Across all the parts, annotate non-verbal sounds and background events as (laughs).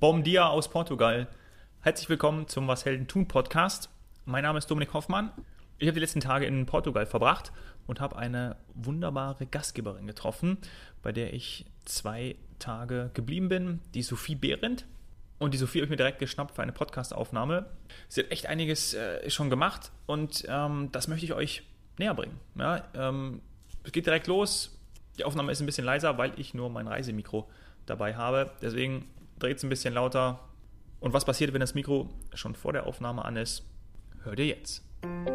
Bom dia aus Portugal. Herzlich willkommen zum Was Helden tun Podcast. Mein Name ist Dominik Hoffmann. Ich habe die letzten Tage in Portugal verbracht und habe eine wunderbare Gastgeberin getroffen, bei der ich zwei Tage geblieben bin, die Sophie Behrendt. Und die Sophie habe ich mir direkt geschnappt für eine Podcastaufnahme. Sie hat echt einiges äh, schon gemacht und ähm, das möchte ich euch näher bringen. Ja, ähm, es geht direkt los. Die Aufnahme ist ein bisschen leiser, weil ich nur mein Reisemikro dabei habe. Deswegen dreht es ein bisschen lauter. Und was passiert, wenn das Mikro schon vor der Aufnahme an ist, hört ihr jetzt. Ähm,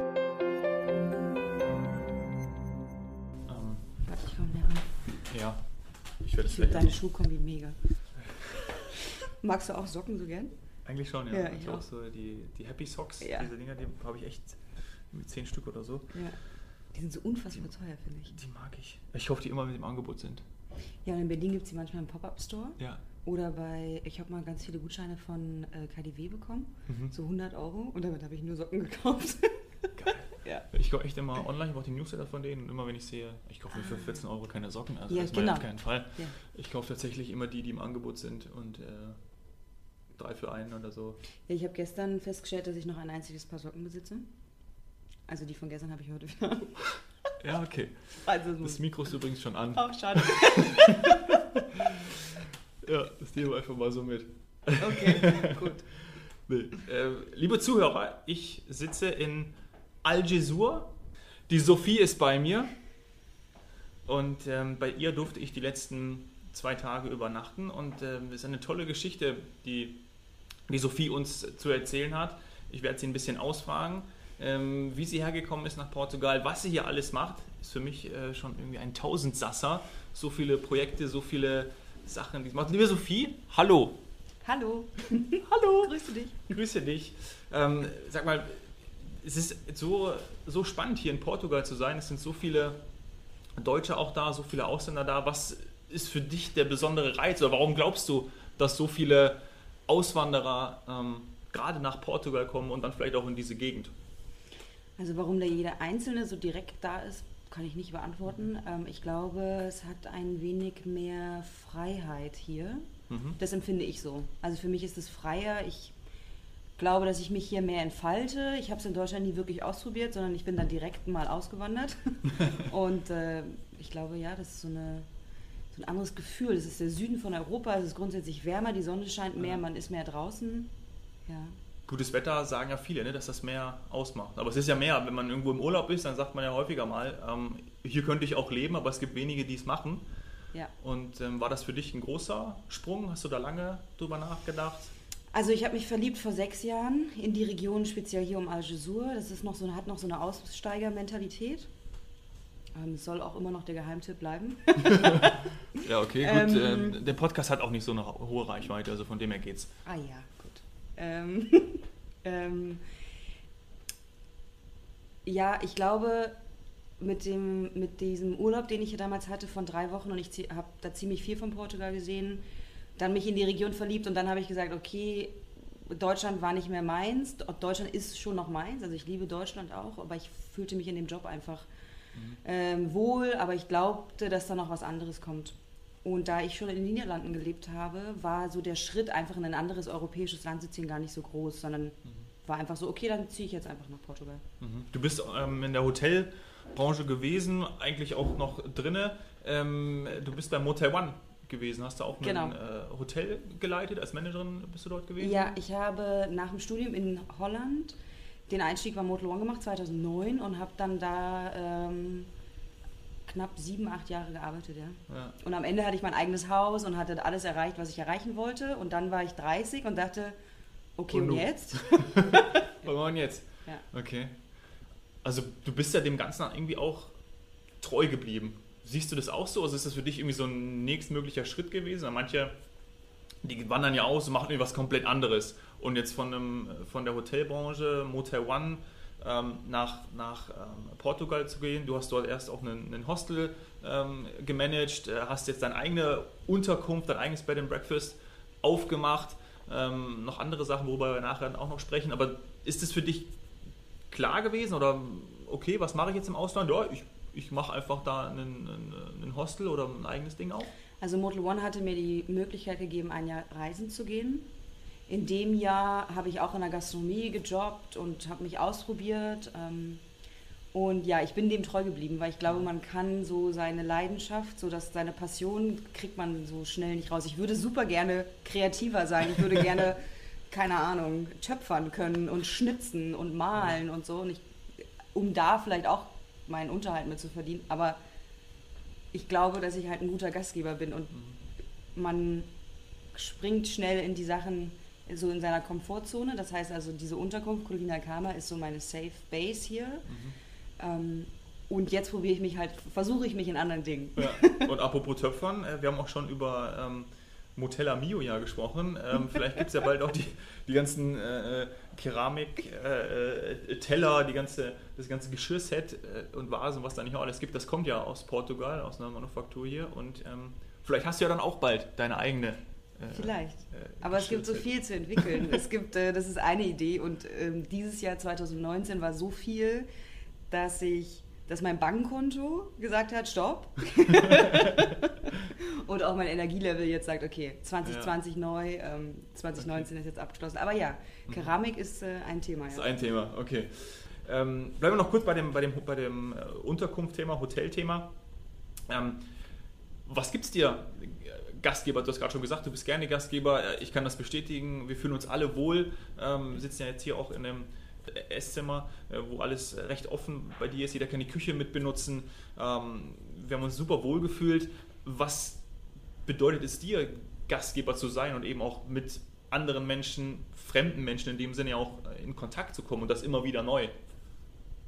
Warte, ich komme näher ran. ja, ich werde es Ich finde vielleicht. deine Schuhkombi mega. (laughs) Magst du auch Socken so gern? Eigentlich schon, ja. Ja, ich ich auch auch. so die, die Happy Socks, Ja. diese Dinger, die habe ich echt mit zehn Stück oder so. Ja. Die sind so unfassbar teuer, finde ich. Die mag ich. Ich hoffe, die immer mit dem Angebot sind. Ja, und in Berlin gibt es die manchmal im Pop-Up-Store. Ja. Oder bei, ich habe mal ganz viele Gutscheine von äh, KDW bekommen. Mhm. So 100 Euro. Und damit habe ich nur Socken gekauft. (laughs) Geil. ja. Ich kaufe echt immer online, ich brauche die Newsletter von denen und immer wenn ich sehe, ich kaufe mir für 14 Euro keine Socken, also Ja, das genau. auf keinen Fall. Ja. Ich kaufe tatsächlich immer die, die im Angebot sind und äh, drei für einen oder so. ja ich habe gestern festgestellt, dass ich noch ein einziges Paar Socken besitze. Also die von gestern habe ich heute wieder. Ja, okay. (laughs) Also Das Mikro ist übrigens schon an. auch schade. (laughs) Ja, das nehmen wir einfach mal so mit. Okay, gut. (laughs) Nee. Äh, liebe Zuhörer, ich sitze in Algesur. Die Sophie ist bei mir. Und ähm, bei ihr durfte ich die letzten zwei Tage übernachten. Und ähm, es ist eine tolle Geschichte, die die Sophie uns zu erzählen hat. Ich werde sie ein bisschen ausfragen, ähm, wie sie hergekommen ist nach Portugal, was sie hier alles macht. Ist für mich äh, schon irgendwie ein Tausendsasser. So viele Projekte, so viele Sachen, die sie macht. Liebe Sophie, hallo. Hallo. (laughs) Hallo. Grüße dich. Grüße dich. Ähm, sag mal, es ist so, so spannend hier in Portugal zu sein. Es sind so viele Deutsche auch da, so viele Ausländer da. Was ist für dich der besondere Reiz oder warum glaubst du, dass so viele Auswanderer ähm, gerade nach Portugal kommen und dann vielleicht auch in diese Gegend? Also warum da jeder Einzelne so direkt da ist, kann ich nicht beantworten. Ähm, ich glaube, es hat ein wenig mehr Freiheit hier. Mhm. Das empfinde ich so. Also für mich ist es freier. Ich glaube, dass ich mich hier mehr entfalte. Ich habe es in Deutschland nie wirklich ausprobiert, sondern ich bin dann direkt mal ausgewandert. (laughs) Und äh, ich glaube, ja, das ist so, eine, so ein anderes Gefühl. Das ist der Süden von Europa. Es ist grundsätzlich wärmer, die Sonne scheint mehr, Ja. man ist mehr draußen. Ja. Gutes Wetter sagen ja viele, ne, dass das mehr ausmacht. Aber es ist ja mehr, wenn man irgendwo im Urlaub ist, dann sagt man ja häufiger mal, ähm, hier könnte ich auch leben, aber es gibt wenige, die es machen. ja. Und ähm, war das für dich ein großer Sprung? Hast du da lange drüber nachgedacht? Also ich habe mich verliebt vor sechs Jahren in die Region, speziell hier um Algesur. Das ist noch so, hat noch so eine Aussteigermentalität. Ähm, es soll auch immer noch der Geheimtipp bleiben. (laughs) Ja, okay, gut, Ähm, der Podcast hat auch nicht so eine hohe Reichweite, also von dem her geht's. ah ja, gut. Ähm, (laughs) ähm, ja, ich glaube, mit, dem, mit diesem Urlaub, den ich hier damals hatte von drei Wochen und ich habe da ziemlich viel von Portugal gesehen, dann mich in die Region verliebt und dann habe ich gesagt, okay, Deutschland war nicht mehr meins. Deutschland ist schon noch meins, also ich liebe Deutschland auch, aber ich fühlte mich in dem Job einfach ähm, wohl, aber ich glaubte, dass da noch was anderes kommt. Und da ich schon in den Niederlanden gelebt habe, war so der Schritt, einfach in ein anderes europäisches Land zu ziehen, gar nicht so groß, sondern war einfach so, okay, dann ziehe ich jetzt einfach nach Portugal. Mhm. Du bist ähm, in der Hotelbranche gewesen, eigentlich auch noch drinne. Ähm, du bist bei Motel One gewesen. Hast du auch Genau. ein äh, Hotel geleitet? Als Managerin bist du dort gewesen? Ja, ich habe nach dem Studium in Holland den Einstieg bei Motel One gemacht, 2009, und habe dann da ähm, knapp sieben, acht Jahre gearbeitet, ja. Ja. Und am Ende hatte ich mein eigenes Haus und hatte alles erreicht, was ich erreichen wollte. Und dann war ich 30 und dachte, okay, Und und jetzt? (laughs) Wir jetzt? Ja. Okay. Also du bist ja dem Ganzen irgendwie auch treu geblieben. Siehst du das auch so? Also ist das für dich irgendwie so ein nächstmöglicher Schritt gewesen? Manche, die wandern ja aus und machen irgendwie was komplett anderes. Und jetzt von, einem, von der Hotelbranche, Motel One, ähm, nach, nach ähm, Portugal zu gehen. Du hast dort erst auch einen, einen Hostel ähm, gemanagt, äh, hast jetzt deine eigene Unterkunft, dein eigenes Bed and Breakfast aufgemacht. Ähm, noch andere Sachen, worüber wir nachher auch noch sprechen. Aber ist es für dich klar gewesen oder okay, was mache ich jetzt im Ausland? Ja, ich, ich mache einfach da einen, einen, Hostel oder ein eigenes Ding auf. Also Motel One hatte mir die Möglichkeit gegeben, ein Jahr reisen zu gehen. In dem Jahr habe ich auch in der Gastronomie gejobbt und habe mich ausprobiert. Ähm, und ja, ich bin dem treu geblieben, weil ich glaube, man kann so seine Leidenschaft, so dass seine Passion kriegt man so schnell nicht raus. Ich würde super gerne kreativer sein. Ich würde (laughs) gerne, keine Ahnung, töpfern können und schnitzen und malen und so. Und ich, um da vielleicht auch meinen Unterhalt mit zu verdienen. Aber ich glaube, dass ich halt ein guter Gastgeber bin und man springt schnell in die Sachen so in seiner Komfortzone. Das heißt also, diese Unterkunft Colina Kama ist so meine Safe Base hier. Mhm. Ähm, und jetzt probiere ich mich halt, versuche ich mich in anderen Dingen. Ja. (laughs) Und apropos Töpfern, äh, wir haben auch schon über ähm, Motella Mio ja gesprochen. Ähm, vielleicht gibt es ja bald auch die, die ganzen äh, Keramik-Teller, äh, äh die ganze, das ganze Geschirrset äh, und Vasen, was da nicht auch alles gibt. Das kommt ja aus Portugal, aus einer Manufaktur hier. Und ähm, vielleicht hast du ja dann auch bald deine eigene. Äh, vielleicht. Aber es gibt so viel zu entwickeln. es gibt, das ist eine Idee. Und ähm, dieses Jahr 2019 war so viel dass ich, dass mein Bankkonto gesagt hat, stopp. (laughs) und auch mein Energielevel jetzt sagt, okay, 2020 ja. neu, ähm, 2019 okay. ist jetzt abgeschlossen. Aber ja, mhm. Keramik ist äh, ein Thema. Ja. Ist ein Thema, okay. Ähm, bleiben wir noch kurz bei dem, bei dem, bei dem äh, Unterkunftsthema, Hotelthema. Ähm, was gibt es dir, Gastgeber, du hast gerade schon gesagt, du bist gerne Gastgeber, äh, ich kann das bestätigen, wir fühlen uns alle wohl, ähm, sitzen ja jetzt hier auch in einem Esszimmer, äh, wo alles recht offen bei dir ist. Jeder kann die Küche mit benutzen. Ähm, wir haben uns super wohl gefühlt. Was bedeutet es dir, Gastgeber zu sein und eben auch mit anderen Menschen, fremden Menschen in dem Sinne auch in Kontakt zu kommen und das immer wieder neu?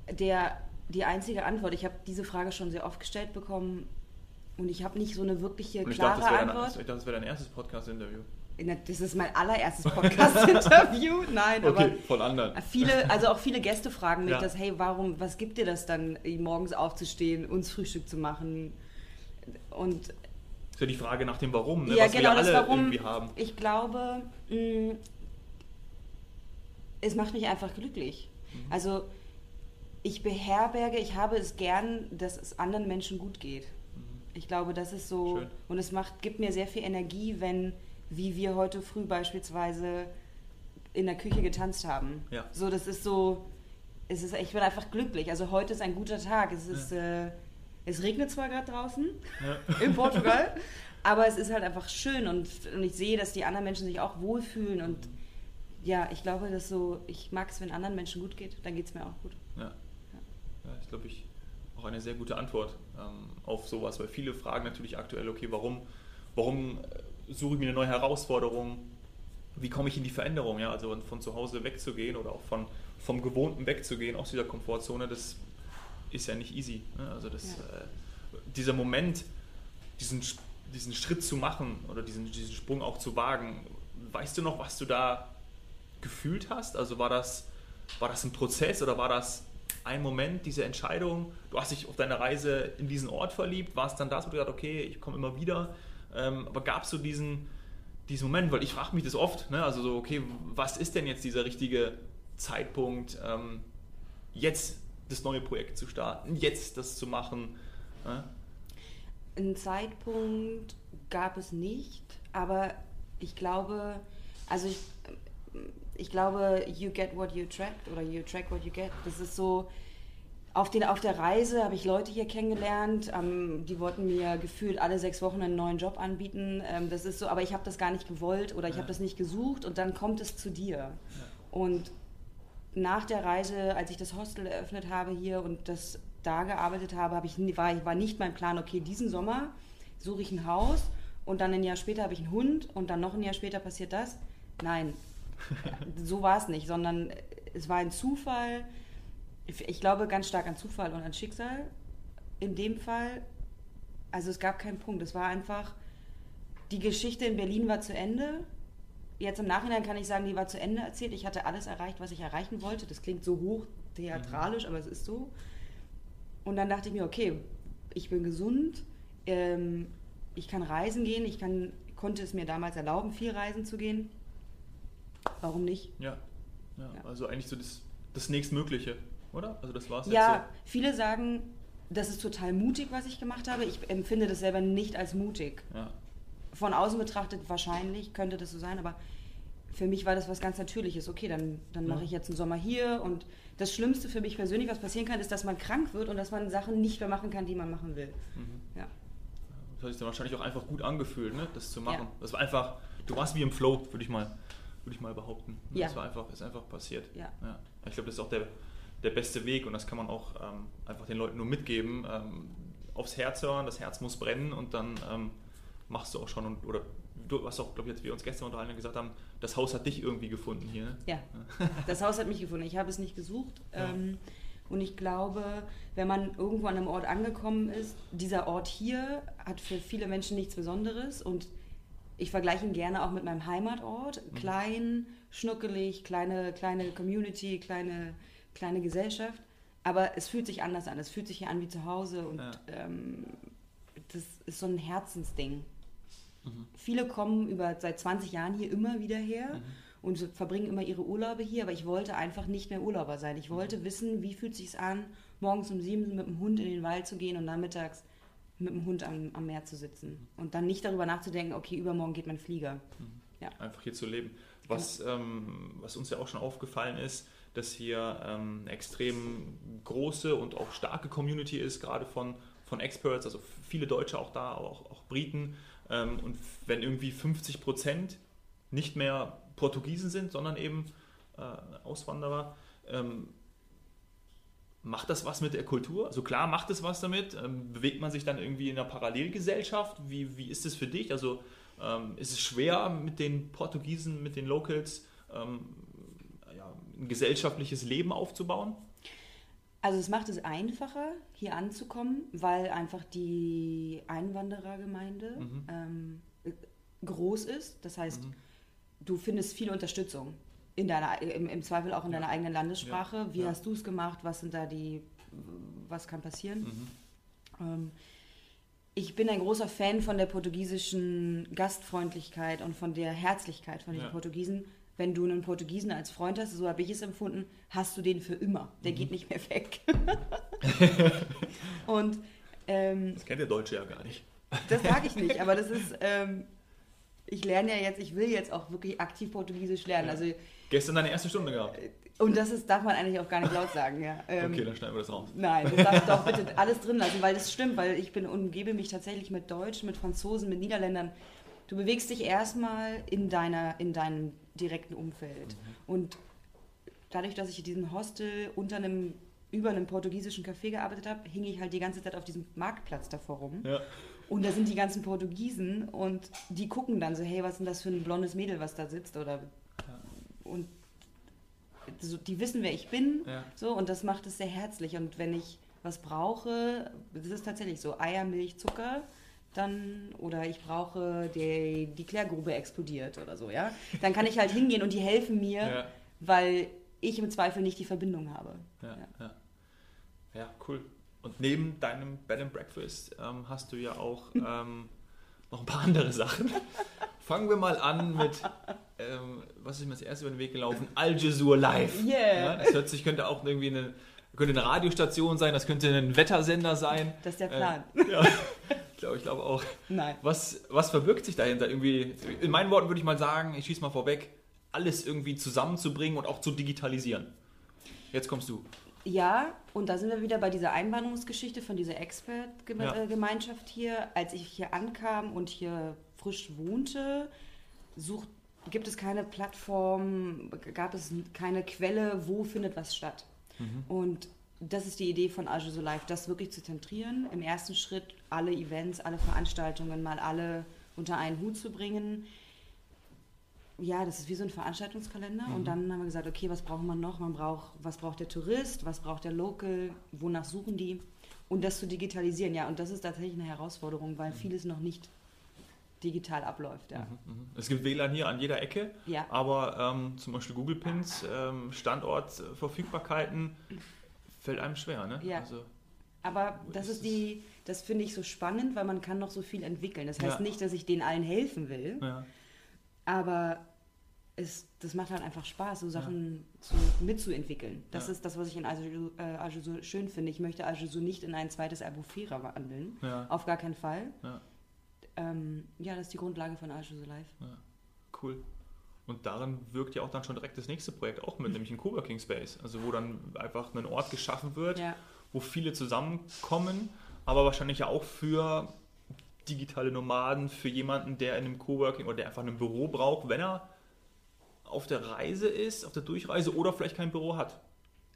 Der, die einzige Antwort, ich habe diese Frage schon sehr oft gestellt bekommen und ich habe nicht so eine wirkliche klare dachte, Antwort. Dein, ich dachte, das wäre dein erstes Podcast-Interview. Das ist mein allererstes Podcast-Interview. (laughs) Nein, okay, aber von anderen. Viele, also auch viele Gäste fragen mich ja. das, hey, warum, was gibt dir das dann, morgens aufzustehen, uns Frühstück zu machen? Und das ist ja die Frage nach dem Warum, ne? ja, was genau, wir alle das Warum, irgendwie haben. Ich glaube, mh, mm, es macht mich einfach glücklich. Mhm. Also ich beherberge, ich habe es gern, dass es anderen Menschen gut geht. Ich glaube, das ist so, Schön. und es macht, gibt mir sehr viel Energie, wenn wie wir heute früh beispielsweise in der Küche getanzt haben. Ja. So, das ist so, es ist, ich bin einfach glücklich. Also heute ist ein guter Tag. Es ist, ja. äh, es regnet zwar gerade draußen ja. (laughs) in Portugal, aber es ist halt einfach schön und, und ich sehe, dass die anderen Menschen sich auch wohlfühlen und ja, ich glaube, dass so, ich mag es, wenn anderen Menschen gut geht, dann geht es mir auch gut. Ja, ja. ich glaube, ich auch eine sehr gute Antwort ähm, auf sowas, weil viele fragen natürlich aktuell, okay, warum, warum äh, suche ich mir eine neue Herausforderung, wie komme ich in die Veränderung, ja, also von zu Hause wegzugehen oder auch von, vom Gewohnten wegzugehen aus dieser Komfortzone, das ist ja nicht easy. Ne? Also das, ja. äh, dieser Moment, diesen, diesen Schritt zu machen oder diesen, diesen Sprung auch zu wagen, weißt du noch, was du da gefühlt hast? Also war das, war das ein Prozess oder war das ein Moment, diese Entscheidung? Du hast dich auf deine Reise in diesen Ort verliebt, war es dann das, wo du gesagt okay, ich komme immer wieder? Ähm, aber gab es so diesen, diesen Moment, weil ich frage mich das oft, ne? also so, okay, was ist denn jetzt dieser richtige Zeitpunkt, ähm, jetzt das neue Projekt zu starten, jetzt das zu machen? Ne? Einen Zeitpunkt gab es nicht, aber ich glaube, also ich, ich glaube, you get what you attract oder you attract what you get. Das ist so, auf, den, auf der Reise habe ich Leute hier kennengelernt, ähm, die wollten mir gefühlt alle sechs Wochen einen neuen Job anbieten. Ähm, das ist so, aber ich habe das gar nicht gewollt oder ich ja. habe das nicht gesucht und dann kommt es zu dir. Ja. Und nach der Reise, als ich das Hostel eröffnet habe hier und das da gearbeitet habe, habe ich, war, war nicht mein Plan, okay, diesen Sommer suche ich ein Haus und dann ein Jahr später habe ich einen Hund und dann noch ein Jahr später passiert das. Nein, (laughs) so war es nicht, sondern es war ein Zufall ich glaube ganz stark an Zufall und an Schicksal. In dem Fall, also es gab keinen Punkt. Es war einfach, die Geschichte in Berlin war zu Ende. Jetzt im Nachhinein kann ich sagen, die war zu Ende erzählt. Ich hatte alles erreicht, was ich erreichen wollte. Das klingt so hoch theatralisch, mhm. aber es ist so. Und dann dachte ich mir, okay, ich bin gesund, ähm, ich kann reisen gehen, ich kann, konnte es mir damals erlauben, viel reisen zu gehen. Warum nicht? Ja, ja, ja. also eigentlich so das, das nächstmögliche oder? Also das war's ja, jetzt so. viele sagen, das ist total mutig, was ich gemacht habe. Ich empfinde das selber nicht als mutig. Ja. Von außen betrachtet wahrscheinlich könnte das so sein, aber für mich war das was ganz Natürliches. Okay, dann, dann mache ich jetzt einen Sommer hier und das Schlimmste für mich persönlich, was passieren kann, ist, dass man krank wird und dass man Sachen nicht mehr machen kann, die man machen will. Mhm. Ja. Das hat sich dann wahrscheinlich auch einfach gut angefühlt, ne? das zu machen. Ja. Das war einfach, du warst wie im Flow, würde ich mal, würde ich mal behaupten. Ja. Das war einfach, ist einfach passiert. Ja. Ich glaube, das ist auch der, der beste Weg und das kann man auch ähm, einfach den Leuten nur mitgeben. Ähm, aufs Herz hören, das Herz muss brennen und dann ähm, machst du auch schon und, oder du hast auch, glaube ich, als wir uns gestern unterhalten gesagt haben, das Haus hat dich irgendwie gefunden hier. Ne? Ja, (laughs) das Haus hat mich gefunden. Ich habe es nicht gesucht. Ja. Ähm, und ich glaube, wenn man irgendwo an einem Ort angekommen ist, dieser Ort hier hat für viele Menschen nichts Besonderes. Und ich vergleiche ihn gerne auch mit meinem Heimatort. Mhm. Klein, schnuckelig, kleine, kleine Community, kleine, kleine Gesellschaft. Aber es fühlt sich anders an. Es fühlt sich hier an wie zu Hause. Und Ja. ähm, das ist so ein Herzensding. Mhm. Viele kommen über seit 20 Jahren hier immer wieder her Mhm. und verbringen immer ihre Urlaube hier, aber ich wollte einfach nicht mehr Urlauber sein. Ich Mhm. wollte wissen, wie fühlt sich an, morgens um sieben mit dem Hund in den Wald zu gehen und nachmittags mit dem Hund am, am Meer zu sitzen. Und dann nicht darüber nachzudenken, okay, übermorgen geht mein Flieger. einfach hier zu leben. Was, ähm, was uns ja auch schon aufgefallen ist, dass hier ähm, eine extrem große und auch starke Community ist, gerade von, von Experts, also viele Deutsche auch da, aber auch, auch Briten. Ähm, und wenn irgendwie 50 Prozent nicht mehr Portugiesen sind, sondern eben äh, Auswanderer, ähm, macht das was mit der Kultur? Also klar, macht es was damit. Ähm, bewegt man sich dann irgendwie in einer Parallelgesellschaft? Wie, wie ist es für dich? Also ähm, ist es schwer mit den Portugiesen, mit den Locals ähm, ja, ein gesellschaftliches Leben aufzubauen? Also es macht es einfacher, hier anzukommen, weil einfach die Einwanderergemeinde Mhm. ähm, groß ist. Das heißt, Mhm. du findest viel Unterstützung in deiner, im, im Zweifel auch in Ja. deiner eigenen Landessprache. Ja. Wie Ja. hast du es gemacht? Was sind da die, was kann passieren? Mhm. Ähm, ich bin ein großer Fan von der portugiesischen Gastfreundlichkeit und von der Herzlichkeit von den. Portugiesen. Wenn du einen Portugiesen als Freund hast, so habe ich es empfunden, hast du den für immer. Der Mhm. geht nicht mehr weg. (laughs) und ähm, Das kennt der Deutsche ja gar nicht. das sage ich nicht, aber das (laughs) ist, ähm, ich lerne ja jetzt, ich will jetzt auch wirklich aktiv Portugiesisch lernen. Ja. Also, Gestern deine erste Stunde gehabt. und das ist, darf man eigentlich auch gar nicht laut sagen. Ja. (laughs) Ähm, Okay, dann schneiden wir das raus. Nein, das darfst du doch bitte alles drin lassen, weil das stimmt, weil ich bin umgebe mich tatsächlich mit Deutschen, mit Franzosen, mit Niederländern. Du bewegst dich erstmal in deiner, in deinem direkten Umfeld. Und dadurch, dass ich in diesem Hostel unter einem, über einem portugiesischen Café gearbeitet habe, hing ich halt die ganze Zeit auf diesem Marktplatz davor rum. Ja. Und da sind die ganzen Portugiesen und die gucken dann so, hey, was ist denn das für ein blondes Mädel, was da sitzt? Oder und so, die wissen, wer ich bin. Ja. So, und das macht es sehr herzlich. Und wenn ich was brauche, das ist tatsächlich so, Eier, Milch, Zucker, dann, oder ich brauche, die, die Klärgrube explodiert oder so, ja, dann kann ich halt hingehen und die helfen mir, Ja. weil ich im Zweifel nicht die Verbindung habe. Ja, Ja. ja. cool. Und neben deinem Bed and Breakfast ähm, hast du ja auch ähm, noch ein paar andere Sachen. Fangen wir mal an mit, ähm, was ist mir als erstes über den Weg gelaufen? Al Jazeera Live. Yeah. Ja, das hört sich, könnte auch irgendwie eine, könnte eine Radiostation sein, das könnte ein Wettersender sein. Das ist der Plan. Äh, ja, ich glaube auch. Nein. Was, was verbirgt sich dahinter? Irgendwie, in meinen Worten würde ich mal sagen, ich schieße mal vorweg, alles irgendwie zusammenzubringen und auch zu digitalisieren. Jetzt kommst du. Ja, und da sind wir wieder bei dieser Einwanderungsgeschichte von dieser Ja. Expert-Gemeinschaft hier. Als ich hier ankam und hier frisch wohnte, sucht, gibt es keine Plattform, gab es keine Quelle, wo findet was statt. Und das ist die Idee von Azure So Live, das wirklich zu zentrieren. Im ersten Schritt alle Events, alle Veranstaltungen mal alle unter einen Hut zu bringen. Ja, das ist wie so ein Veranstaltungskalender. Und dann haben wir gesagt, okay, was braucht man noch? Man braucht, was braucht der Tourist? Was braucht der Local? Wonach suchen die? Und das zu digitalisieren, ja. Und das ist tatsächlich eine Herausforderung, weil vieles noch nicht digital abläuft, ja. Mhm. Es gibt WLAN hier an jeder Ecke, Ja. aber ähm, zum Beispiel Google Pins, ähm, Standortverfügbarkeiten fällt einem schwer, ne? Ja. Also, Aber das ist die, das finde ich so spannend, weil man kann noch so viel entwickeln. Das heißt Ja. nicht, dass ich denen allen helfen will, ja. aber es, das macht halt einfach Spaß, so Sachen zu, mitzuentwickeln. Das Ja. ist das, was ich in Azure, äh, schön finde. Ich möchte so nicht in ein zweites Albufera wandeln. Ja. Auf gar keinen Fall. Ja. Ähm, ja, das ist die Grundlage von Azure so Live. ja, cool. Und darin wirkt ja auch dann schon direkt das nächste Projekt auch mit, nämlich ein Coworking Space. Also wo dann einfach ein Ort geschaffen wird, Ja. wo viele zusammenkommen, aber wahrscheinlich ja auch für digitale Nomaden, für jemanden, der in einem Coworking oder der einfach ein Büro braucht, wenn er auf der Reise ist, auf der Durchreise oder vielleicht kein Büro hat.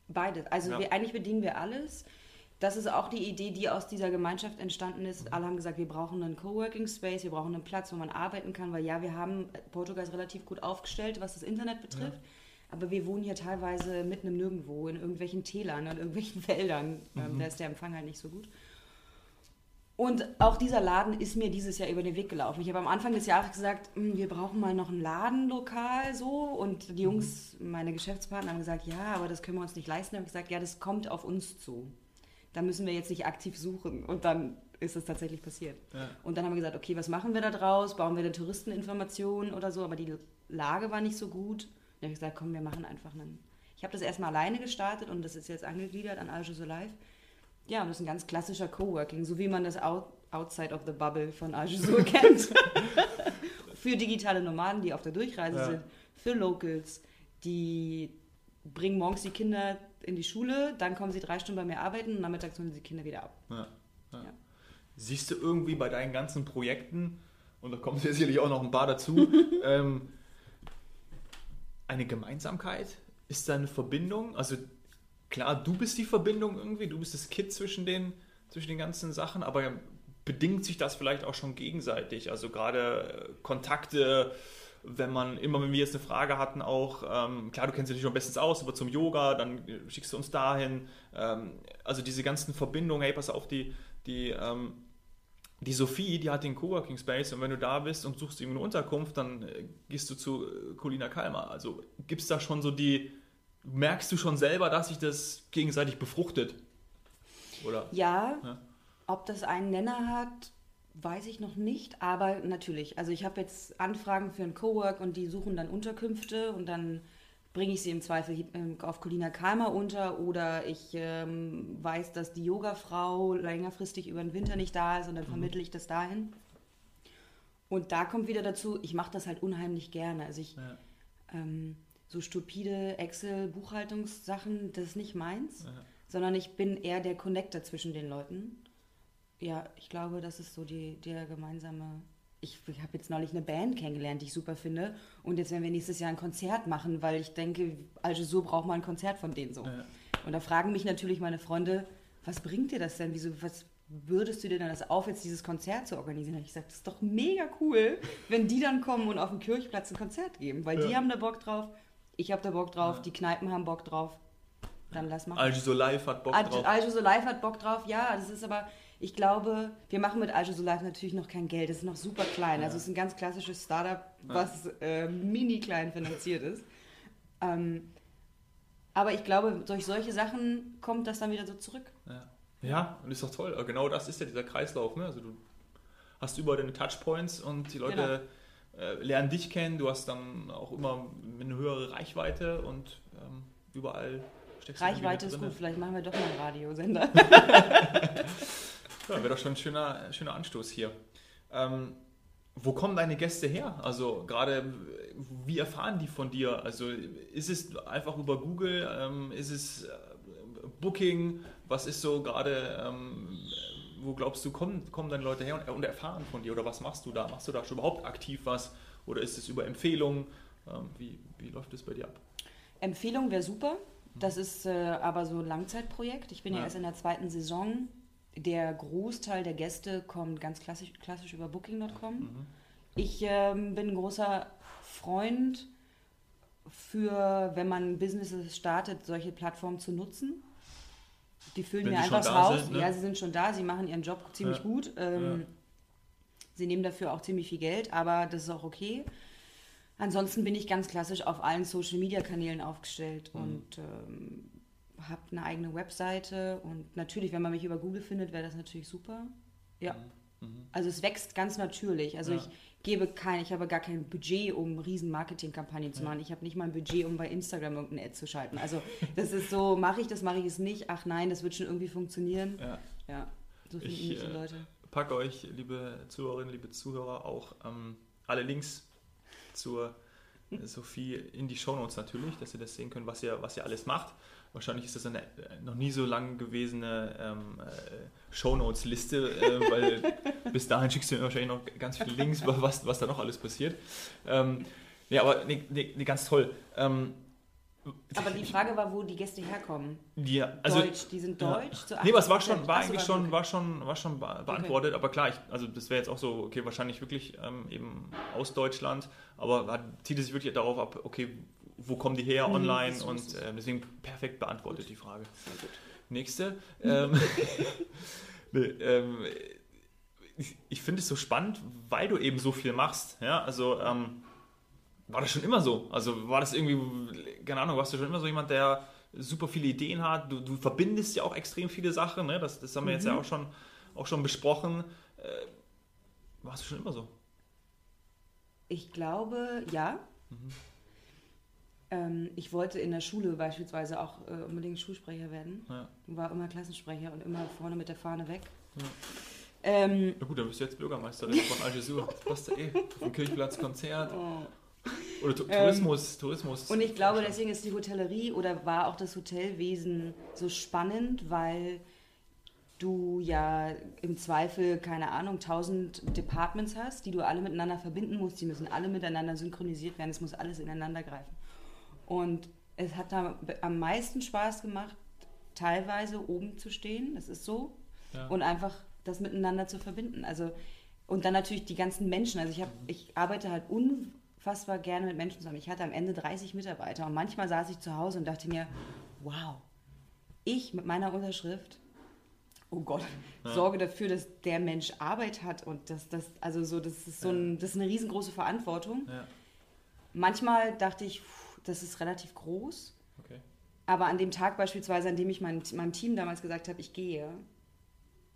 Beides. Also Ja. wir, eigentlich bedienen wir alles. Das ist auch die Idee, die aus dieser Gemeinschaft entstanden ist. Alle haben gesagt, wir brauchen einen Coworking Space, wir brauchen einen Platz, wo man arbeiten kann, weil ja, wir haben Portugal ist relativ gut aufgestellt, was das Internet betrifft. Aber wir wohnen hier teilweise mitten im Nirgendwo, in irgendwelchen Tälern, in irgendwelchen (laughs) Wäldern. Ähm, da ist der Empfang halt nicht so gut. Und auch dieser Laden ist mir dieses Jahr über den Weg gelaufen. Ich habe am Anfang des Jahres gesagt, "Hm, wir brauchen mal noch ein Ladenlokal so. Und die Jungs, meine Geschäftspartner, haben gesagt, ja, aber das können wir uns nicht leisten. Da habe ich gesagt, ja, das kommt auf uns zu. Da müssen wir jetzt nicht aktiv suchen. Und dann ist es tatsächlich passiert. Ja. Und dann haben wir gesagt, okay, was machen wir da draus? Bauen wir eine Touristeninformation oder so? Aber die Lage war nicht so gut. Dann habe ich gesagt, komm, wir machen einfach einen. Ich habe das erstmal alleine gestartet und das ist jetzt angegliedert an Aljo So Live. Ja, und das ist ein ganz klassischer Coworking, so wie man das out, Outside of the Bubble von Aljo So (laughs) kennt. für digitale Nomaden, die auf der Durchreise Ja. sind, für Locals, die bringen morgens die Kinder in die Schule, dann kommen sie drei Stunden bei mir arbeiten und nachmittags holen sie die Kinder wieder ab. Ja. Ja. Ja. Siehst du irgendwie bei deinen ganzen Projekten, und da kommt (laughs) sicherlich auch noch ein paar dazu, (laughs) ähm, eine Gemeinsamkeit? Ist da eine Verbindung? Also klar, du bist die Verbindung irgendwie, du bist das Kid zwischen den, zwischen den ganzen Sachen, aber bedingt sich das vielleicht auch schon gegenseitig? Also gerade äh, Kontakte, wenn man, immer wenn wir jetzt eine Frage hatten, auch, ähm, klar, du kennst dich schon bestens aus, aber zum Yoga, dann äh, schickst du uns dahin. Ähm, also diese ganzen Verbindungen, hey, pass auf, die, die, ähm, die Sophie, die hat den Coworking Space und wenn du da bist und suchst irgendeine Unterkunft, dann äh, gehst du zu äh, Colina Kalmar. Also gibt es da schon so die, merkst du schon selber, dass sich das gegenseitig befruchtet? Oder? Ja, Ja. ob das einen Nenner hat, weiß ich noch nicht, aber natürlich. Also ich habe jetzt Anfragen für ein Cowork und die suchen dann Unterkünfte und dann bringe ich sie im Zweifel ähm, auf Colina Kalmar unter oder ich ähm, weiß, dass die Yogafrau längerfristig über den Winter nicht da ist und dann vermittle ich das dahin. Und da kommt wieder dazu, ich mache das halt unheimlich gerne. Also ich Ja. ähm, so stupide Excel-Buchhaltungssachen, das ist nicht meins, Ja. sondern ich bin eher der Connector zwischen den Leuten. Ja, ich glaube, das ist so die, der gemeinsame. Ich, ich habe jetzt neulich eine Band kennengelernt, die ich super finde. Und jetzt werden wir nächstes Jahr ein Konzert machen, weil ich denke, also so braucht man ein Konzert von denen so. Ja. Und da fragen mich natürlich meine Freunde, was bringt dir das denn? Wieso, was würdest du dir denn das auf, jetzt dieses Konzert zu organisieren? Und ich sage, das ist doch mega cool, wenn die dann kommen und auf dem Kirchplatz ein Konzert geben, weil die Ja. haben da Bock drauf, ich habe da Bock drauf, Ja. die Kneipen haben Bock drauf. Dann lass machen. Also so live hat Bock drauf. Aljo So Live hat Bock drauf, ja, das ist aber, ich glaube, wir machen mit Aljo So Live natürlich noch kein Geld, das ist noch super klein. Also es ist ein ganz klassisches Startup, was äh, mini klein finanziert ist. Ähm, aber ich glaube, durch solche Sachen kommt das dann wieder so zurück. Ja. ja, und ist doch toll. Aber Genau das ist ja dieser Kreislauf. Ne? Also du hast überall deine Touchpoints und die Leute äh, lernen dich kennen. Du hast dann auch immer eine höhere Reichweite und ähm, überall steckst du Reichweite ist gut, vielleicht machen wir doch mal einen Radiosender. (laughs) (laughs) Ja, wäre doch schon ein schöner, schöner Anstoß hier. Ähm, wo kommen deine Gäste her? Also gerade, wie erfahren die von dir? Also ist es einfach über Google? Ähm, ist es äh, Booking? Was ist so gerade, ähm, wo glaubst du, kommen, kommen deine Leute her und, und erfahren von dir? Oder was machst du da? Machst du da schon überhaupt aktiv was? Oder ist es über Empfehlungen? Ähm, wie, wie läuft es bei dir ab? Empfehlung wäre super. Das ist äh, aber so ein Langzeitprojekt. Ich bin ja. Ja. erst in der zweiten Saison. Der Großteil der Gäste kommt ganz klassisch, klassisch über Booking.com. Mhm. Ich ähm, bin ein großer Freund für, wenn man Businesses startet, solche Plattformen zu nutzen. Die füllen Wenn mir einfach Haus. sind, ne? Ja, sie sind schon da, sie machen ihren Job ziemlich Ja. gut. Ähm, Ja. Sie nehmen dafür auch ziemlich viel Geld, aber das ist auch okay. Ansonsten bin ich ganz klassisch auf allen Social-Media-Kanälen aufgestellt Mhm. und ähm, habe eine eigene Webseite. Und natürlich, wenn man mich über Google findet, wäre das natürlich super. Ja. Mhm. Also es wächst ganz natürlich. Also Ja. ich gebe kein, ich habe gar kein Budget, um riesen Marketingkampagnen zu Ja. machen. Ich habe nicht mal ein Budget, um bei Instagram irgendeine Ad zu schalten. Also das ist so, mache ich das, mache ich es nicht. Ach nein, das wird schon irgendwie funktionieren. Ja. Ja, so finden Ich, mich die äh, Leute. packe euch, liebe Zuhörerinnen, liebe Zuhörer, auch ähm, alle Links zur Sophie in die Shownotes natürlich, dass ihr das sehen könnt, was ihr, was ihr alles macht. Wahrscheinlich ist das eine noch nie so lang gewesene ähm, äh, Shownotes-Liste, äh, weil (laughs) bis dahin schickst du mir wahrscheinlich noch ganz viele Links, was, was da noch alles passiert. Ähm, ja, aber nee, nee, nee, ganz toll. Ähm, aber die Frage war, wo die Gäste herkommen. Die, also, Deutsch, die sind deutsch? Ja. nee, was war schon, war eigentlich schon, war schon, war schon beantwortet, okay. aber klar, ich, also das wäre jetzt auch so, okay, wahrscheinlich wirklich ähm, eben aus Deutschland, aber zieht es sich wirklich darauf ab, okay, wo kommen die her mhm, online und äh, deswegen perfekt beantwortet gut. die Frage. Nächste. Ähm, (laughs) nee, ähm, ich, ich finde es so spannend, weil du eben so viel machst. Ja, also ähm, war das schon immer so? Also war das irgendwie, keine Ahnung, warst du schon immer so jemand, der super viele Ideen hat? Du, du verbindest ja auch extrem viele Sachen, ne? das, das haben wir mhm. jetzt ja mhm. auch schon, auch schon besprochen. Äh, warst du schon immer so? Ich glaube, ja. Mhm. Ähm, ich wollte in der Schule beispielsweise auch äh, unbedingt Schulsprecher werden. Ja. War immer Klassensprecher und immer vorne mit der Fahne weg. Ja. Ähm, Na gut, dann bist du jetzt Bürgermeisterin von Algesur. (laughs) Passt eh. Dem Kirchplatz Konzert. Oh. Oder tu Tourismus, ähm, Tourismus. Und ich glaube, deswegen ist die Hotellerie oder war auch das Hotelwesen so spannend, weil du ja im Zweifel, keine Ahnung, tausend Departments hast, die du alle miteinander verbinden musst. Die müssen alle miteinander synchronisiert werden. Es muss alles ineinander greifen. Und es hat da am meisten Spaß gemacht, teilweise oben zu stehen. Das ist so. Ja. Und einfach das miteinander zu verbinden. Also und dann natürlich die ganzen Menschen. Also ich habe, ich arbeite halt un unfassbar gerne mit Menschen zusammen. Ich hatte am Ende 30 Mitarbeiter und manchmal saß ich zu Hause und dachte mir, wow, ich mit meiner Unterschrift, oh Gott, ja. sorge dafür, dass der Mensch Arbeit hat und dass das, also so, das ist so ein, das ist eine riesengroße Verantwortung. Ja. Manchmal dachte ich, pff, das ist relativ groß. Okay. Aber an dem Tag beispielsweise, an dem ich mein, meinem Team damals gesagt habe, ich gehe,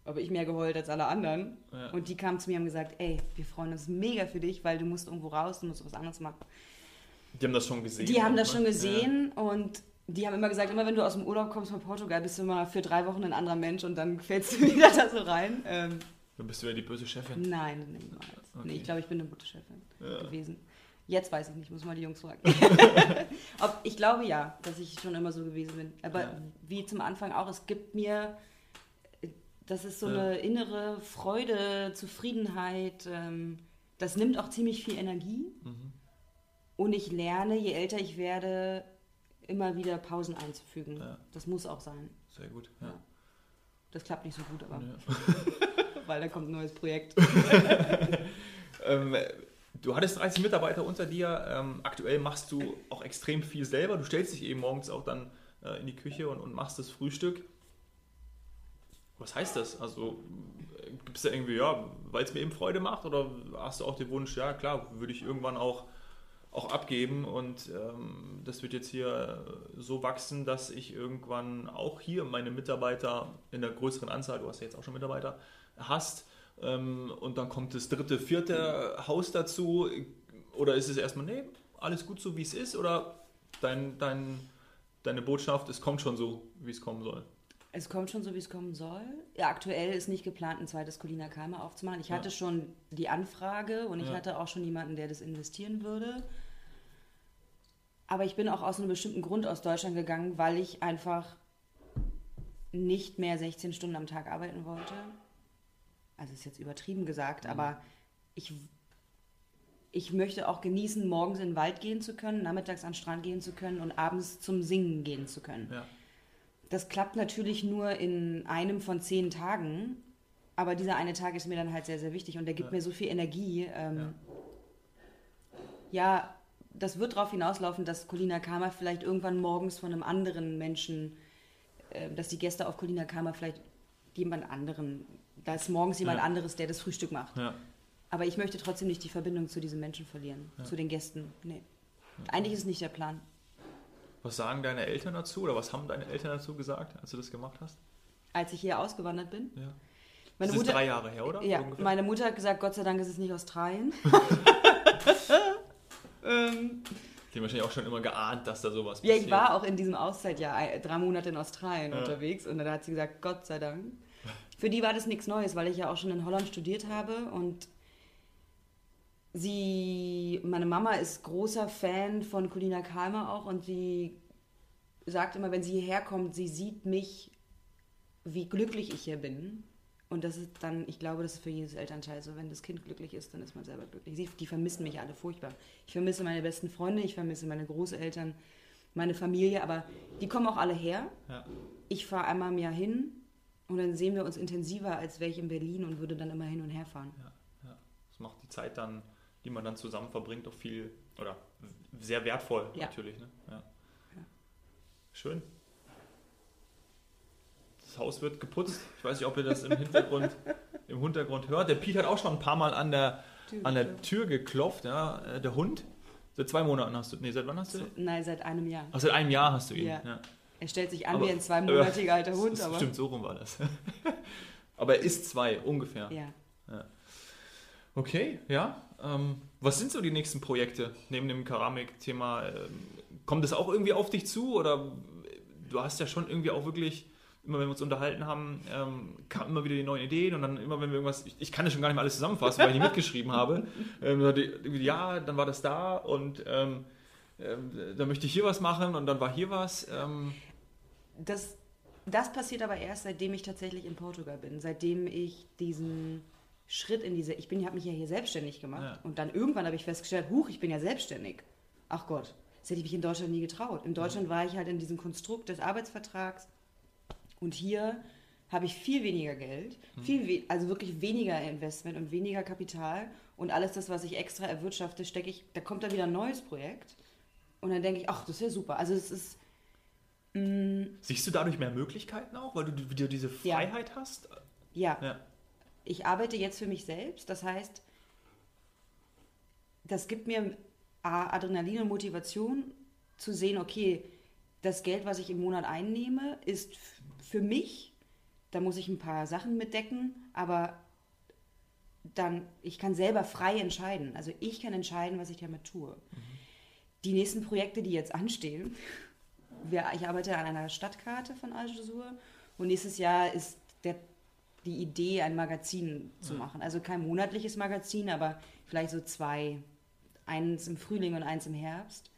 habe ich mehr geheult als alle anderen. Ja. Und die kamen zu mir und haben gesagt, ey, wir freuen uns mega für dich, weil du musst irgendwo raus, du musst was anderes machen. Die haben das schon gesehen. Die haben das schon gesehen ja. und die haben immer gesagt, immer wenn du aus dem Urlaub kommst von Portugal, bist du immer für drei Wochen ein anderer Mensch und dann fällst du (laughs) wieder da so rein. Ähm, dann bist du ja die böse Chefin. Nein, niemals. Okay. Nee, ich glaube, ich bin eine gute Chefin ja. gewesen. Jetzt weiß ich nicht, muss mal die Jungs fragen. (laughs) Ob, ich glaube ja, dass ich schon immer so gewesen bin. Aber ja. wie zum Anfang auch, es gibt mir das ist so ja. eine innere Freude, Zufriedenheit. Ähm, das nimmt auch ziemlich viel Energie. Mhm. Und ich lerne, je älter ich werde, immer wieder Pausen einzufügen. Ja. Das muss auch sein. Sehr gut, ja. ja. Das klappt nicht so gut, aber. (laughs) weil da kommt ein neues Projekt. (laughs) ähm, du hattest 30 Mitarbeiter unter dir. Ähm, aktuell machst du auch extrem viel selber. Du stellst dich eben morgens auch dann äh, in die Küche und, und machst das Frühstück. Was heißt das? Also gibt es da irgendwie, ja, weil es mir eben Freude macht oder hast du auch den Wunsch, ja klar, würde ich irgendwann auch, auch abgeben und ähm, das wird jetzt hier so wachsen, dass ich irgendwann auch hier meine Mitarbeiter in der größeren Anzahl, du hast ja jetzt auch schon Mitarbeiter, hast und dann kommt das dritte, vierte Haus dazu oder ist es erstmal, nee, alles gut so wie es ist oder dein, dein, deine Botschaft, es kommt schon so, wie es kommen soll? Es kommt schon so, wie es kommen soll. Ja, aktuell ist nicht geplant, ein zweites Colina Kalmer aufzumachen. Ich ja. hatte schon die Anfrage und ich ja. hatte auch schon jemanden, der das investieren würde. Aber ich bin auch aus einem bestimmten Grund aus Deutschland gegangen, weil ich einfach nicht mehr 16 Stunden am Tag arbeiten wollte. Also ist jetzt übertrieben gesagt, mhm. aber ich, ich möchte auch genießen, morgens in den Wald gehen zu können, nachmittags an den Strand gehen zu können und abends zum Singen gehen zu können. Ja. Das klappt natürlich nur in einem von zehn Tagen, aber dieser eine Tag ist mir dann halt sehr, sehr wichtig und der gibt ja. mir so viel Energie. Ähm, ja. ja. das wird darauf hinauslaufen, dass Colina Karma vielleicht irgendwann morgens von einem anderen Menschen, äh, dass die Gäste auf Colina Karma vielleicht jemand anderen, da ist morgens jemand ja. anderes, der das Frühstück macht. Aber ich möchte trotzdem nicht die Verbindung zu diesen Menschen verlieren, zu den Gästen. Nee. Eigentlich ist es nicht der Plan. Was sagen deine Eltern dazu oder was haben deine Eltern dazu gesagt, als du das gemacht hast? Als ich hier ausgewandert bin? Ja. Meine das Mutter, ist drei Jahre her, oder? Ja, Ungefähr? meine Mutter hat gesagt, Gott sei Dank ist es nicht Australien. (laughs) ähm, die haben wahrscheinlich auch schon immer geahnt, dass da sowas passiert. Ja, ich war auch in diesem Auszeitjahr drei Monate in Australien ja. unterwegs und dann hat sie gesagt, Gott sei Dank. Für die war das nichts Neues, weil ich ja auch schon in Holland studiert habe und sie meine Mama ist großer Fan von Colina Kalmer auch und sie sagt immer, wenn sie hierher kommt, sie sieht mich, wie glücklich ich hier bin. Und das ist dann, ich glaube, das ist für jedes Elternteil so. Wenn das Kind glücklich ist, dann ist man selber glücklich. Sie, die vermissen mich alle furchtbar. Ich vermisse meine besten Freunde, ich vermisse meine Großeltern, meine Familie, aber die kommen auch alle her. Ja. Ich fahre einmal im Jahr hin und dann sehen wir uns intensiver, als wäre ich in Berlin und würde dann immer hin und her fahren. Ja, ja. Das macht die Zeit dann, die man dann zusammen verbringt, auch viel oder sehr wertvoll Ja. natürlich. Ne? Ja. Ja. Schön. Das Haus wird geputzt. Ich weiß nicht, ob ihr das im Hintergrund, (laughs) im Hintergrund hört. Der Piet hat auch schon ein paar Mal an der, an der Tür geklopft. Ja. Äh, Der Hund. Seit zwei Monaten hast du. Nee, seit wann hast du? Nein, seit einem Jahr. Ach, seit einem Jahr hast du ihn. Ja. Ja. Er stellt sich an Aber- wie ein zweimonatiger (laughs) alter Hund, aber. Stimmt, so rum war das. (laughs) aber er ist zwei, ungefähr. Ja. Okay, ja. Ähm, was sind so die nächsten Projekte neben dem Keramikthema? Ähm, kommt das auch irgendwie auf dich zu? Oder du hast ja schon irgendwie auch wirklich, immer wenn wir uns unterhalten haben, ähm, kamen immer wieder die neuen Ideen und dann immer, wenn wir irgendwas, ich, ich kann das schon gar nicht mehr alles zusammenfassen, weil ich nicht mitgeschrieben (laughs) habe. Ähm, ja, dann war das da und ähm, ähm, dann möchte ich hier was machen und dann war hier was. Das, das passiert aber erst, seitdem ich tatsächlich in Portugal bin. Seitdem ich diesen Schritt in diese. Ich bin, habe mich ja hier selbstständig gemacht. Ja. Und dann irgendwann habe ich festgestellt, huch, ich bin ja selbstständig. Ach Gott, das hätte ich mich in Deutschland nie getraut. In Deutschland war ich halt in diesem Konstrukt des Arbeitsvertrags. Und hier habe ich viel weniger Geld, viel we also wirklich weniger Investment und weniger Kapital. Und alles das, was ich extra erwirtschafte, stecke ich, da kommt da wieder ein neues Projekt. Und dann denke ich, ach, das ist ja super. Also es ist. Mm, siehst du dadurch mehr Möglichkeiten auch, weil du wieder diese Ja. Freiheit hast? ja, Ja. ich arbeite jetzt für mich selbst. Das heißt, das gibt mir Adrenalin und Motivation zu sehen, okay, das Geld, was ich im Monat einnehme, ist für mich. Da muss ich ein paar Sachen mitdecken, aber dann, ich kann selber frei entscheiden. Also ich kann entscheiden, was ich damit tue. Die nächsten Projekte, die jetzt anstehen, wir, ich arbeite an einer Stadtkarte von Al Jazeera und nächstes Jahr ist der, die Idee, ein Magazin zu machen. Also kein monatliches Magazin, aber vielleicht so zwei. Eins im Frühling und eins im Herbst.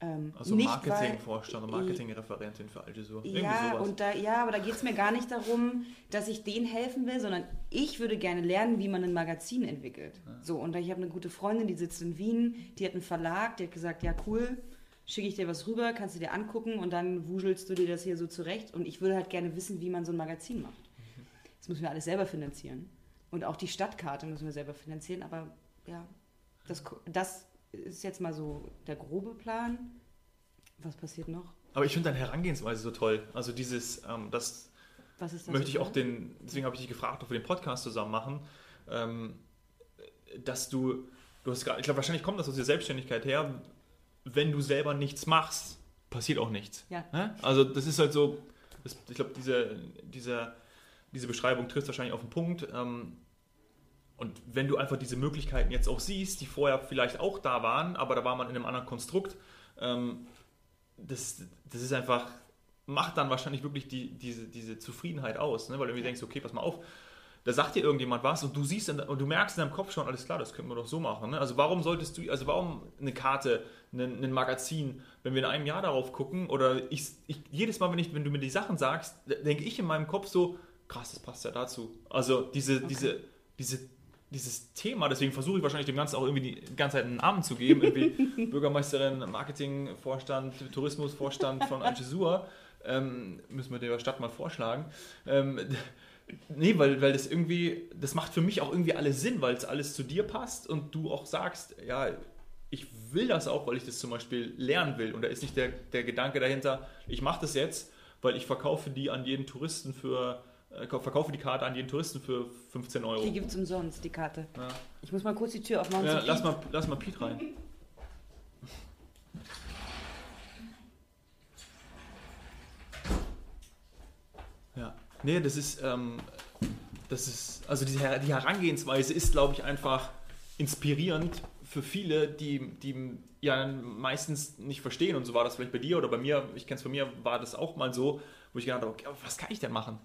Ähm, Also Marketingvorstand und Marketingreferentin für Al Jazeera. Irgendwie ja, und da, ja, aber da geht es mir gar nicht darum, dass ich denen helfen will, sondern ich würde gerne lernen, wie man ein Magazin entwickelt. So, und ich habe eine gute Freundin, die sitzt in Wien, die hat einen Verlag, die hat gesagt, ja cool, schicke ich dir was rüber, kannst du dir angucken und dann wuschelst du dir das hier so zurecht. Und ich würde halt gerne wissen, wie man so ein Magazin macht. Das müssen wir alles selber finanzieren. Und auch die Stadtkarte müssen wir selber finanzieren, aber ja, das, das ist jetzt mal so der grobe Plan. Was passiert noch? Aber ich finde deine Herangehensweise so toll. Also dieses, ähm, das das möchte ich auch den, deswegen habe ich dich gefragt, ob wir den Podcast zusammen machen, ähm, dass du, du hast gerade, ich glaube, wahrscheinlich kommt das aus der Selbstständigkeit her, wenn du selber nichts machst, passiert auch nichts. Ja. Also das ist halt so, das, ich glaube, diese, diese, diese Beschreibung trifft wahrscheinlich auf den Punkt. Ähm, und wenn du einfach diese Möglichkeiten jetzt auch siehst, die vorher vielleicht auch da waren, aber da war man in einem anderen Konstrukt, ähm, das, das ist einfach, macht dann wahrscheinlich wirklich die, diese, diese Zufriedenheit aus, ne? weil du irgendwie denkst, okay, pass mal auf, da sagt dir irgendjemand was und du siehst in, und du merkst in deinem Kopf schon, alles klar, das können wir doch so machen. Ne? Also warum solltest du, also warum eine Karte, ein, ein Magazin, wenn wir in einem Jahr darauf gucken oder ich, ich jedes Mal, wenn, ich, wenn du mir die Sachen sagst, denke ich in meinem Kopf so, krass, das passt ja dazu. Also diese, diese, diese, dieses Thema, deswegen versuche ich wahrscheinlich dem Ganzen auch irgendwie die ganze Zeit einen Namen zu geben, irgendwie (laughs) Bürgermeisterin, Marketingvorstand, Tourismusvorstand von Al Jazeera, ähm, müssen wir der Stadt mal vorschlagen. Ähm, nee, weil, weil das irgendwie, das macht für mich auch irgendwie alles Sinn, weil es alles zu dir passt und du auch sagst, ja, ich will das auch, weil ich das zum Beispiel lernen will. Und da ist nicht der, der Gedanke dahinter, ich mache das jetzt, weil ich verkaufe die an jeden Touristen für, äh, verkaufe die Karte an jeden Touristen für 15 Euro. Die gibt es umsonst, die Karte. Ja. Ich muss mal kurz die Tür aufmachen. Ja, lass, Piet. mal, lass mal Piet rein. (laughs) Ja, nee, das ist, ähm, das ist, also diese, die Herangehensweise ist, glaube ich, einfach inspirierend für viele, die, die ja meistens nicht verstehen. Und so war das vielleicht bei dir oder bei mir, ich kenne es von mir, war das auch mal so, wo ich gedacht habe, okay, was kann ich denn machen?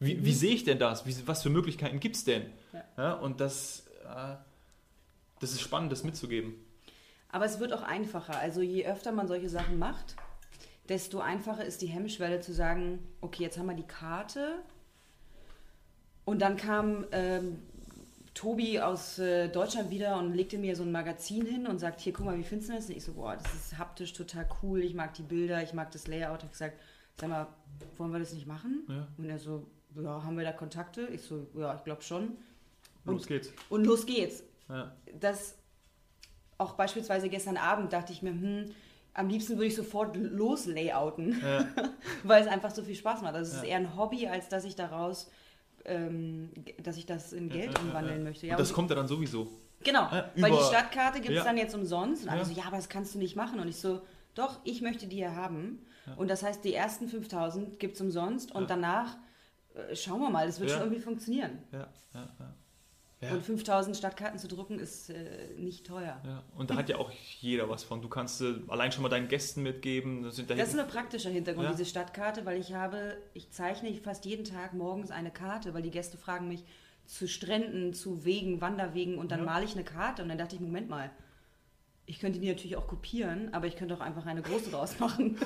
Wie, wie sehe ich denn das? Wie, was für Möglichkeiten gibt es denn? Ja. Ja, und das, äh, das ist spannend, das mitzugeben. Aber es wird auch einfacher. Also je öfter man solche Sachen macht, desto einfacher ist die Hemmschwelle zu sagen, okay, jetzt haben wir die Karte. Und dann kam ähm, Tobi aus äh, Deutschland wieder und legte mir so ein Magazin hin und sagt, hier, guck mal, wie findest du das? Und ich so, boah, das ist haptisch total cool, ich mag die Bilder, ich mag das Layout. Ich habe gesagt, sag mal, wollen wir das nicht machen? Ja. Und er so, ja, haben wir da Kontakte? Ich so, ja, ich glaube schon. Los Und- geht's. Und los geht's. Ja. Das auch beispielsweise gestern Abend dachte ich mir, hm, am liebsten würde ich sofort loslayouten, Ja. (laughs) weil es einfach so viel Spaß macht. Also es ist Ja. eher ein Hobby, als dass ich daraus, ähm, dass ich das in Geld Ja, umwandeln möchte. Und das und- kommt ja dann sowieso. Genau, weil die Stadtkarte gibt es dann jetzt umsonst. Und alle Ja. so, ja, aber das kannst du nicht machen. Und ich so, doch, ich möchte die ja haben. Und das heißt, die ersten 5000 gibt es umsonst und danach äh, schauen wir mal, das wird schon irgendwie funktionieren. Ja, ja, ja. Ja. Und 5000 Stadtkarten zu drucken ist äh, nicht teuer. ja. Und da hat ja auch jeder was von. Du kannst äh, allein schon mal deinen Gästen mitgeben. Das, da Das ist ein praktischer Hintergrund, Ja. diese Stadtkarte, weil ich habe, ich zeichne fast jeden Tag morgens eine Karte, weil die Gäste fragen mich zu Stränden, zu Wegen, Wanderwegen und dann Ja. male ich eine Karte und dann dachte ich, Moment mal, ich könnte die natürlich auch kopieren, aber ich könnte auch einfach eine große draus (laughs) machen.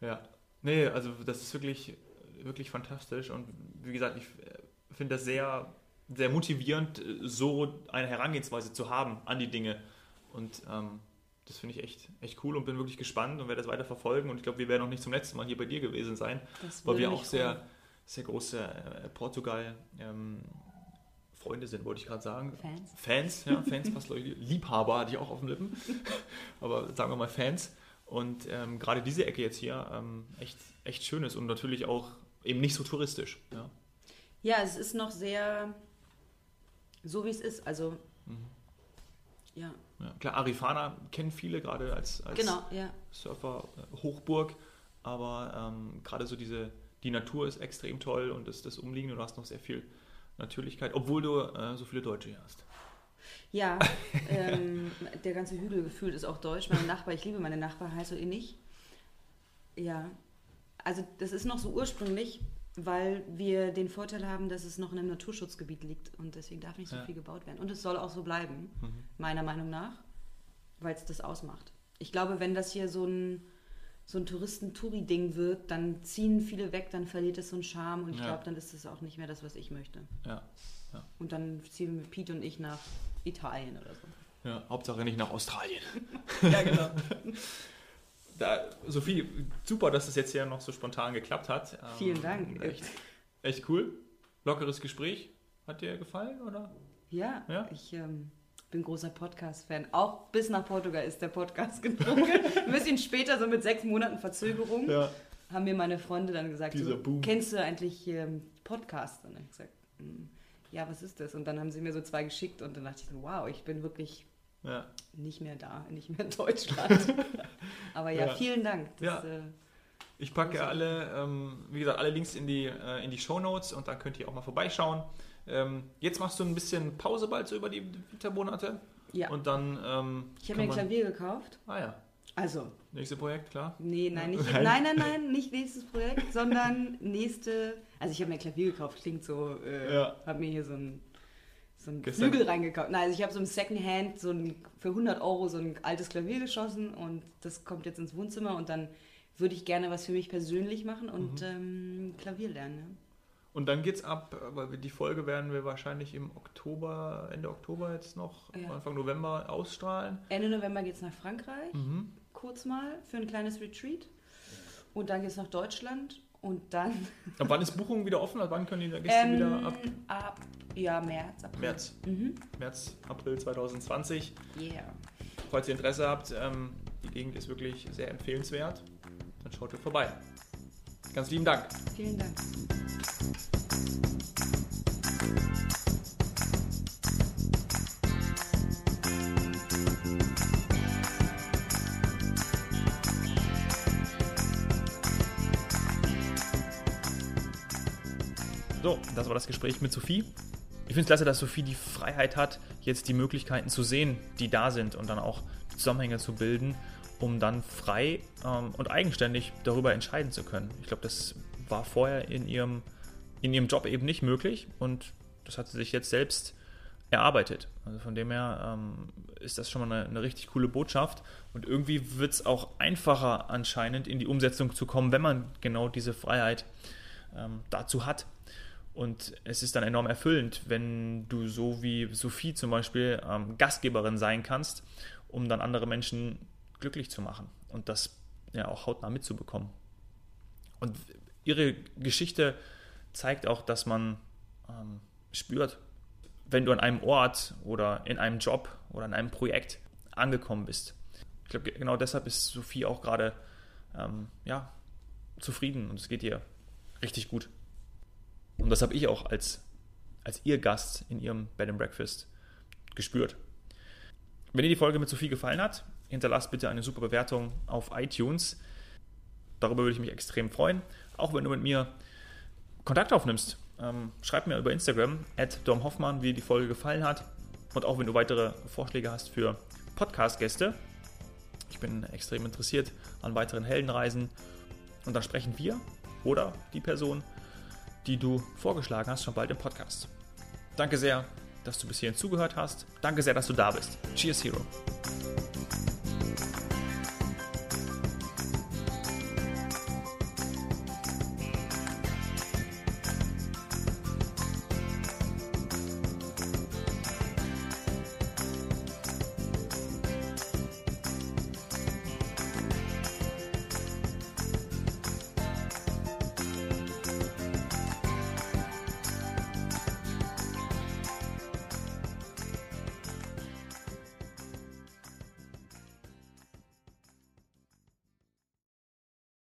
Ja. Nee, also das ist wirklich, wirklich fantastisch. Und wie gesagt, ich äh, finde das sehr, sehr motivierend, äh, so eine Herangehensweise zu haben an die Dinge. Und ähm, das finde ich echt, echt cool und bin wirklich gespannt und werde das weiter verfolgen. Und ich glaube, wir werden auch nicht zum letzten Mal hier bei dir gewesen sein, weil wir auch sehr, sehr große äh, Portugal ähm, Freunde sind, wollte ich gerade sagen. Fans. Fans, ja, (laughs) Fans, fast Leute. Liebhaber hatte ich auch auf den Lippen. (laughs) Aber sagen wir mal Fans. Und ähm, gerade diese Ecke jetzt hier ähm, echt, echt schön ist und natürlich auch eben nicht so touristisch. Ja. Ja, es ist noch sehr so, wie es ist. Also, Mhm. ja, Ja, klar, Arifana kennen viele gerade als, als genau, ja. Surfer-Hochburg, aber ähm, gerade so diese, die Natur ist extrem toll und das, das Umliegende, du hast noch sehr viel Natürlichkeit, obwohl du äh, so viele Deutsche hier hast. Ja, (laughs) ähm, der ganze Hügel gefühlt ist auch deutsch. Meine Nachbar, ich liebe meine Nachbar, heißt so innig. Ja, also das ist noch so ursprünglich, weil wir den Vorteil haben, dass es noch in einem Naturschutzgebiet liegt und deswegen darf nicht so Ja. viel gebaut werden. Und es soll auch so bleiben, Mhm. meiner Meinung nach, weil es das ausmacht. Ich glaube, wenn das hier so ein, so ein Touristen-Touri-Ding wird, dann ziehen viele weg, dann verliert es so einen Charme und ich Ja. glaube, dann ist es auch nicht mehr das, was ich möchte. Ja, Und dann ziehen wir Pete und ich nach Italien oder so. ja, Hauptsache nicht nach Australien. (laughs) Ja, genau. (laughs) Da, Sophie, super, dass das jetzt hier noch so spontan geklappt hat. Ähm, Vielen Dank. Echt, echt cool. Lockeres Gespräch. Hat dir gefallen, oder? Ja, Ja? ich ähm, bin großer Podcast-Fan. Auch bis nach Portugal ist der Podcast (laughs) gedrungen. Ein bisschen später, so mit sechs Monaten Verzögerung, Ja. haben mir meine Freunde dann gesagt, so, kennst du eigentlich ähm, Podcast? Und dann habe ich gesagt, "Hm, ja, was ist das? Und dann haben sie mir so zwei geschickt und dann dachte ich so, wow, ich bin wirklich ja. nicht mehr da, nicht mehr in Deutschland. (laughs) Aber ja, Ja. vielen Dank. Ja. Das, äh, Ich packe alle, ähm, wie gesagt, alle Links in die, äh, in die Show Notes und dann könnt ihr auch mal vorbeischauen. Ähm, jetzt machst du ein bisschen Pause bald so über die Wintermonate ja. und dann. Ähm, ich habe mir ein man- Klavier gekauft. Ah ja, Also, nächste Projekt, klar. Nee, nein, nicht, (laughs) Nein. nein, nein, nein, nicht nächstes Projekt, sondern (laughs) nächste. Also ich habe mir ein Klavier gekauft, klingt so, äh, Ja. habe mir hier so ein, so ein Gestern- Flügel reingekauft. Nein, also ich habe so im Secondhand so ein, für 100 Euro so ein altes Klavier geschossen und das kommt jetzt ins Wohnzimmer und dann würde ich gerne was für mich persönlich machen und Mhm. ähm, Klavier lernen. Und dann geht's ab, weil die Folge werden wir wahrscheinlich im Oktober, Ende Oktober jetzt noch, Ja. Anfang November ausstrahlen. Ja. Ende November geht es nach Frankreich, Mhm. kurz mal, für ein kleines Retreat. Und dann geht es nach Deutschland und dann (laughs) Ab wann ist Buchung wieder offen? Ab wann können die Gäste ähm, wieder ab ab ja, März, April. März, Mhm. März, April 2020? Yeah. Falls ihr Interesse habt, ähm, die Gegend ist wirklich sehr empfehlenswert. Dann schaut ihr vorbei. Ganz lieben Dank. Vielen Dank. So, das war das Gespräch mit Sophie. Ich finde es klasse, dass Sophie die Freiheit hat, jetzt die Möglichkeiten zu sehen, die da sind und dann auch Zusammenhänge zu bilden, um dann frei ähm, und eigenständig darüber entscheiden zu können. Ich glaube, das war vorher in ihrem, in ihrem Job eben nicht möglich und das hat sie sich jetzt selbst erarbeitet. Also von dem her ähm, ist das schon mal eine, eine, richtig coole Botschaft. Und irgendwie wird es auch einfacher anscheinend in die Umsetzung zu kommen, wenn man genau diese Freiheit ähm, dazu hat. Und es ist dann enorm erfüllend, wenn du so wie Sophie zum Beispiel ähm, Gastgeberin sein kannst, um dann andere Menschen glücklich zu machen und das ja auch hautnah mitzubekommen. Und ihre Geschichte zeigt auch, dass man ähm, spürt, wenn du an einem Ort oder in einem Job oder in einem Projekt angekommen bist. Ich glaube, genau deshalb ist Sophie auch gerade ähm, ja, zufrieden und es geht ihr richtig gut. Und das habe ich auch als, als ihr Gast in ihrem Bed and Breakfast gespürt. Wenn dir die Folge mit Sophie gefallen hat, hinterlasst bitte eine super Bewertung auf iTunes. Darüber würde ich mich extrem freuen. Auch wenn du mit mir Kontakt aufnimmst. Ähm, schreib mir über Instagram, at domhoffmann, wie dir die Folge gefallen hat. Und auch wenn du weitere Vorschläge hast für Podcast-Gäste. Ich bin extrem interessiert an weiteren Heldenreisen. Und dann sprechen wir oder die Person, die du vorgeschlagen hast, schon bald im Podcast. Danke sehr, dass du bis hierhin zugehört hast. Danke sehr, dass du da bist. Cheers, Hero.